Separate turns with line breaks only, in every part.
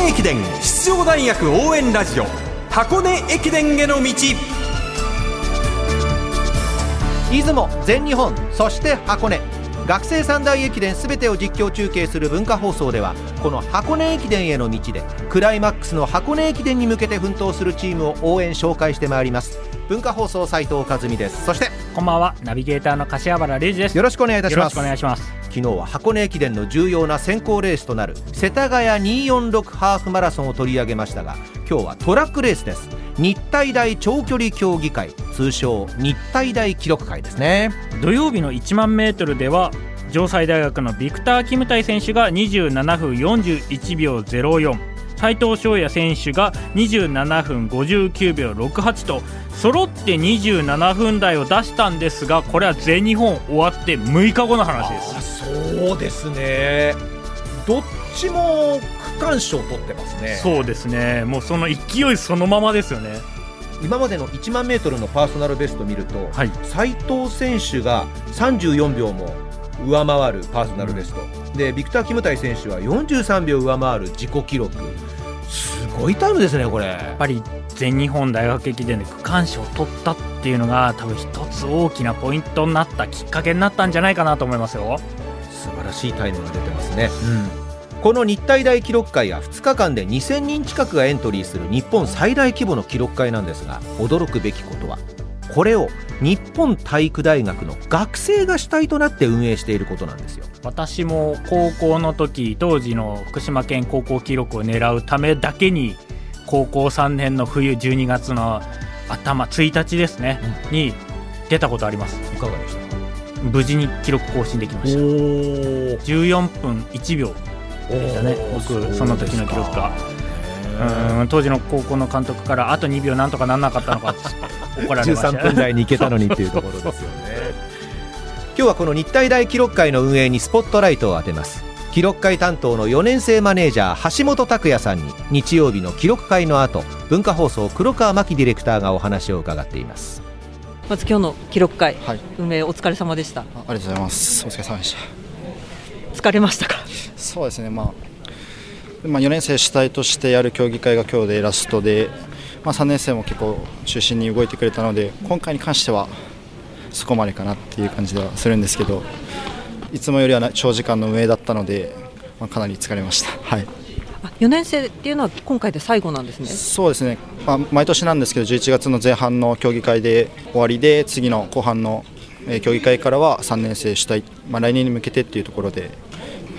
根駅伝出場大学応援ラジオ箱根駅伝への道。
出雲全日本そして箱根。学生三大駅伝全てを実況中継する文化放送ではこの箱根駅伝への道でクライマックスの箱根駅伝に向けて奮闘するチームを応援紹介してまいります。文化放送斉藤和美です。そして
こんばんは。ナビゲーターの柏原礼二です。
よろしくお願いいたします。
よろしくお願いします
昨日は箱根駅伝の重要な選考レースとなる世田谷246ハーフマラソンを取り上げましたが今日はトラックレースです。日体大長距離競技会通称日体大記録会ですね。
土曜日の1万メートルでは城西大学のビクター・キムタイ選手が27分41秒04斉藤翔也選手が27分59秒68と揃って27分台を出したんですがこれは全日本終わって6日後の話です。
そうですね。どっちも区間賞取ってますね。
そうですね。もうその勢いそのままですよね。
今までの1万メートルのパーソナルベスト見ると、
はい。
斉藤選手が34秒も上回るパーソナルベスト、でビクター・キムタイ選手は43秒上回る自己記録。すごいタイムですねこれ。
やっぱり全日本大学駅伝で区間賞を取ったっていうのが多分一つ大きなポイントになったきっかけになったんじゃないかなと思いますよ。
素晴らしいタイムが出てますね、この日体大記録会は2日間で2000人近くがエントリーする日本最大規模の記録会なんですが驚くべきことは？これを日本体育大学の学生が主体となって運営していることなんですよ。
私も高校の時当時の福島県高校記録を狙うためだけに高校3年の冬12月の頭1日ですね、に出たことあります。
いかがでした？
無事に記録更新できました。14分1秒でしたね僕その時の記録がうん当時の高校の監督からあと2秒なんとかなんなかったのかって 怒られました。
13分台に行けたのにっていうところですよね。今日はこの日体大記録会の運営にスポットライトを当てます。記録会担当の4年生マネージャー橋本拓也さんに日曜日の記録会の後文化放送黒川真希ディレクターがお話を伺っています。
まず今日の記録会、
はい。
運営お疲れ様でした。
あありがとうございます。お疲れ様でした。
疲れましたか？
そうですね、まあ、まあ、4年生主体としてやる競技会が今日でラストで、まあ、3年生も結構中心に動いてくれたので、今回に関してはそこまでかなっていう感じではするんですけど、いつもよりはな長時間の運営だったので、まあ、かなり疲れました。はい
あ4年生っていうのは今回で最後なんですね
そうですね、まあ、毎年なんですけど11月の前半の競技会で終わりで次の後半のえー競技会からは3年生主体、まあ、来年に向けてっていうところで、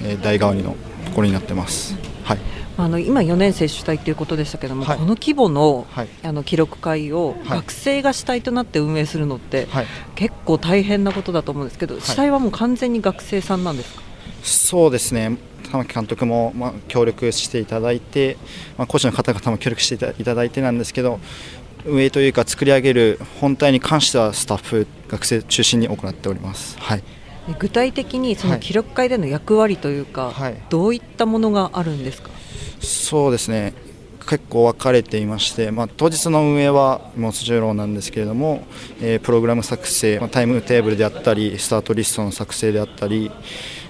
えー代替わりのところになってます。はい。
あの今4年生主体ということでしたけども、
はい。
この規模の,、
はい。
あの記録会を
はい。
学生が主体となって運営するのって、
はい、
結構大変なことだと思うんですけど、主体はもう完全に学生さんなんですか？
そうですね。玉木監督も、まあ、協力していただいて、まあ、コーチの方々も協力していただいてなんですけど運営というか作り上げる本体に関してはスタッフ学生中心に行っております。はい。
で具体的にその
はい。
記録会での役割というか、
はい。
どういったものがあるんですか？
そうですね。結構分かれていまして、まあ、当日の運営はもちろんなんですけれども、えープログラム作成、まあタイムテーブルであったりスタートリストの作成であったり、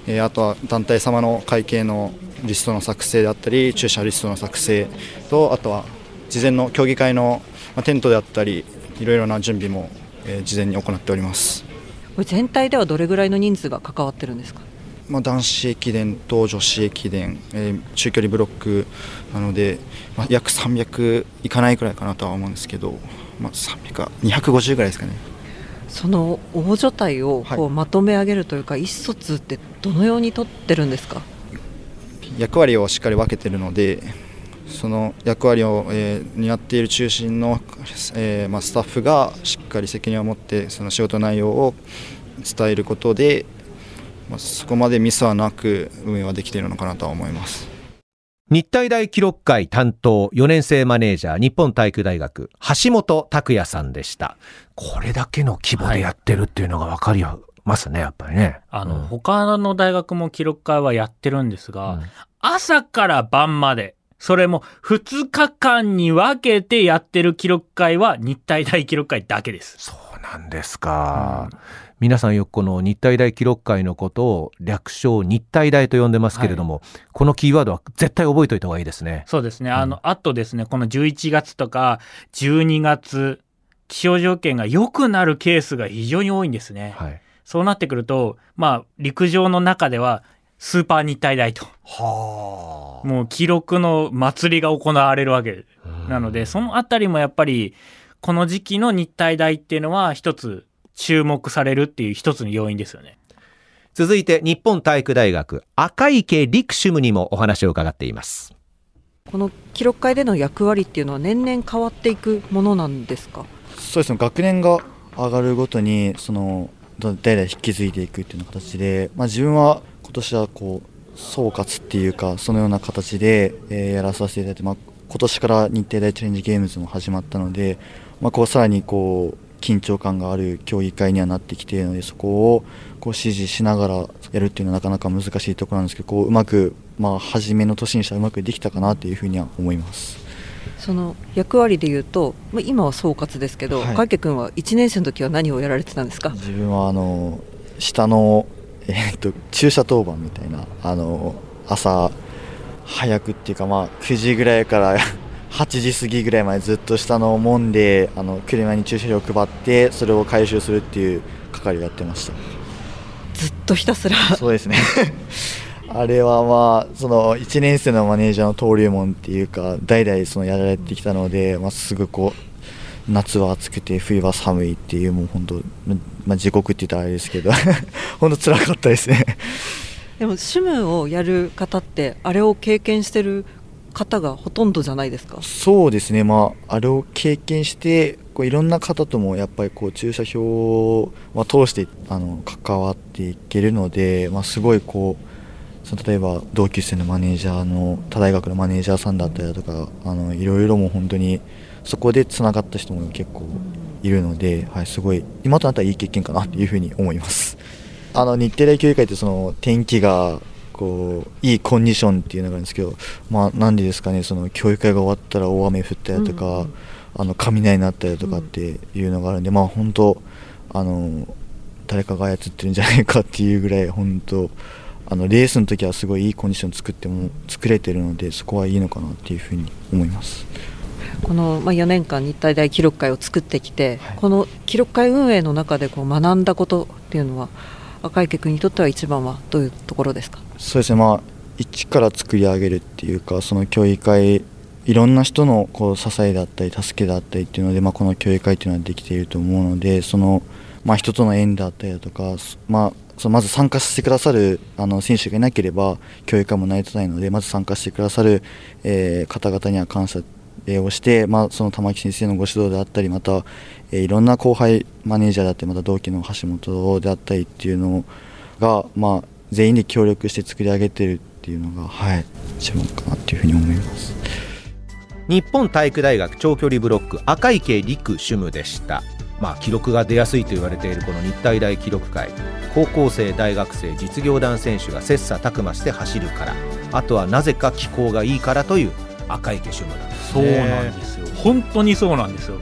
えーあとは団体様の会計のリストの作成であったり駐車リストの作成とあとは事前の競技会の、まあ、テントであったりいろいろな準備も、えー事前に行っております。
これ全体ではどれぐらいの人数が関わってるんですか？
まあ、男子駅伝と女子駅伝、えー中距離ブロックなので、まあ、約300いかないくらいかなとは思うんですけど、まあ、300か250ぐらいですかね。
その大所帯をこう
はい
まとめ上げるというか、意思疎通ってどのように取ってるんですか？
役割をしっかり分けているのでその役割を、えー担っている中心の、えーまあ、スタッフがしっかり責任を持ってその仕事内容を伝えることで、まあ、そこまでミスはなく運営はできているのかなとは思います。
日体大記録会担当4年生マネージャー日本体育大学橋本拓也さんでした。これだけの規模でやってるっていうのが分かりますねやっぱりね。
あの、
うん。
他の大学も記録会はやってるんですが、
うん。
朝から晩まで、それも2日間に分けてやってる記録会は日体大記録会だけです。
そうななんですか、うん、皆さんよくこの日体大記録会のことを略称日体大と呼んでますけれども、はい、このキーワードは絶対覚えておいた方がいいですね。
そうですね。あの、あとですね、この11月とか12月、気象条件が良くなるケースが非常に多いんですね。はい、そうなってくると、まあ、陸上の中ではスーパー日体大と。はあ。もう記録の祭りが行われるわけなので、そのあたりもやっぱり、この時期の日体大っていうのは一つ注目されるっていう一つの要因ですよね。
続いて日本体育大学赤池陸シムにもお話を伺っています。
この記録会での役割っていうのは年々変わっていくものなんですか？
そうですね学年が上がるごとにその代々引き継いでいくっていう形で、まあ、自分は今年はこう総括っていうかそのような形で、えー、やらさせていただいて、まあ、今年から日程大チャレンジゲームズも始まったので、まあ、こうさらにこう緊張感がある競技会にはなってきているのでそこをこう指示しながらやるっていうのはなかなか難しいところなんですけどこううまく、まあ、初めの年にしたらうまくできたかなというふうには思います。
その役割でいうと、まあ、今は総括ですけど、はい、影君は1年生の時は何をやられてたんですか？
自分はあの下の、えー、っと駐車当番みたいなあの朝早くっていうか、まあ、9時ぐらいから 8時過ぎぐらいまでずっと下の門であの車に駐車料を配ってそれを回収するっていう係をやってました。
ずっとひたすら。
そうですね。あれはまあその1年生のマネージャーの登竜門っていうか代々そのやられてきたので、まあ、すぐこう夏は暑くて冬は寒いっていうもう本当、まあ、地獄って言ったらあれですけど 本当辛かったですね。
でも趣味をやる方ってあれを経験してる方がほとんどじゃないですか？
そうですね、まあ、あれを経験してこういろんな方ともやっぱりこう駐車場を通してあの関わっていけるので、まあ、すごいこうその例えば同級生のマネージャーの他大学のマネージャーさんだったりだとかあのいろいろも本当にそこでつながった人も結構いるので、はい、すごい今となったらいい経験かなというふうに思います。あの日テレ球界ってその天気がこういいコンディションっていうのがあるんですけど、まあ、なんでですかねその教育会が終わったら大雨降ったりとか、うん、あの雷になったりとかっていうのがあるんで、まあ本当あの誰かが操ってるんじゃないかっていうぐらい本当あのレースの時はすごいいいコンディション作っても作れてるのでそこはいいのかなっていうふうに思います。
この、まあ、4年間日体大記録会を作ってきて、はい、この記録会運営の中でこう学んだことっていうのは赤池君にとっては一番はどういうところですか？
そうですね。まあ一から作り上げるっていうかその教育会いろんな人のこう支えだったり助けだったりっていうので、まあ、この教育会っていうのはできていると思うのでその、まあ、人との縁だったりだとか、まあ、そのまず参加してくださるあの選手がいなければ教育会も成り立たないのでまず参加してくださる、えー、方々には感謝をして、まあ、その玉木先生のご指導であったりまた、え、いろんな後輩マネージャーだったりまた同期の橋本であったりっていうのが、まあ、全員で協力して作り上げてるっていうのが、はい、一番かなっていうふうに思います。
日本体育大学長距離ブロック赤池陸主務でした。まあ、記録が出やすいと言われているこの日体大記録会。高校生大学生実業団選手が切磋琢磨して走るから。あとはなぜか気候がいいからという赤池主務なんです、
ね、そうなんですよ。本当にそうなんですよ。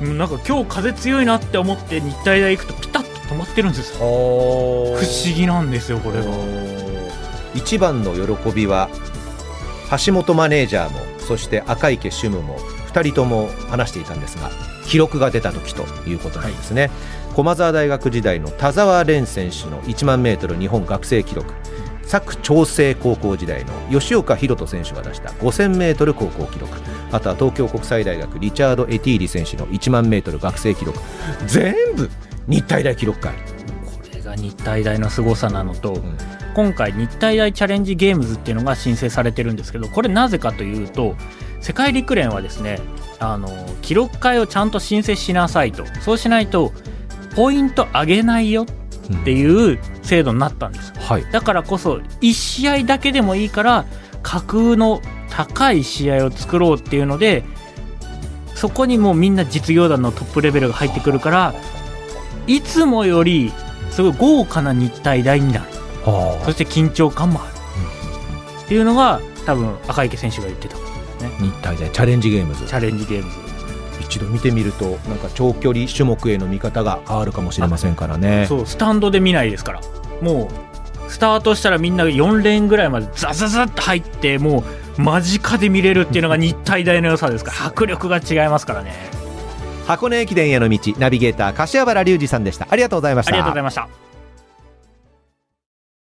なんか今日風強いなって思って日体大行くとピタッと止まってるんですよ。不思議なんですよこれが。
一番の喜びは橋本マネージャーもそして赤池主務も2人とも話していたんですが記録が出た時ということなんですね、はい、駒澤大学時代の田澤廉選手の1万メートル日本学生記録佐久長聖高校時代の吉岡宏人選手が出した 5000m 高校記録。あとは東京国際大学リチャード・エティーリ選手の1万メートル学生記録。全部日体大記録会こ
れが日体大の凄さなのと、うん、今回日体大チャレンジゲームズっていうのが申請されてるんですけどこれなぜかというと世界陸連はですねあの記録会をちゃんと申請しなさいと。そうしないとポイント上げないよっていう制度になったんです、うんはい、だからこそ1試合だけでもいいから架空の高い試合を作ろうっていうのでそこにもうみんな実業団のトップレベルが入ってくるからいつもよりすごい豪華な日体大になる。そして緊張感もある、うん、っていうのが多分赤池選手が言ってた、ね、
日体大チャレンジゲームズ。
チャレンジゲームズ
一度見てみるとなんか長距離種目への見方が変わるかもしれませんからね。
そうスタンドで見ないですから。もうスタートしたらみんな4レーンぐらいまでザザザッと入ってもう間近で見れるっていうのが日体大の良さですから。迫力が違いますからね。
箱根駅伝への道ナビゲーター柏原隆二さんでした。ありがとうございました。
ありがとうございました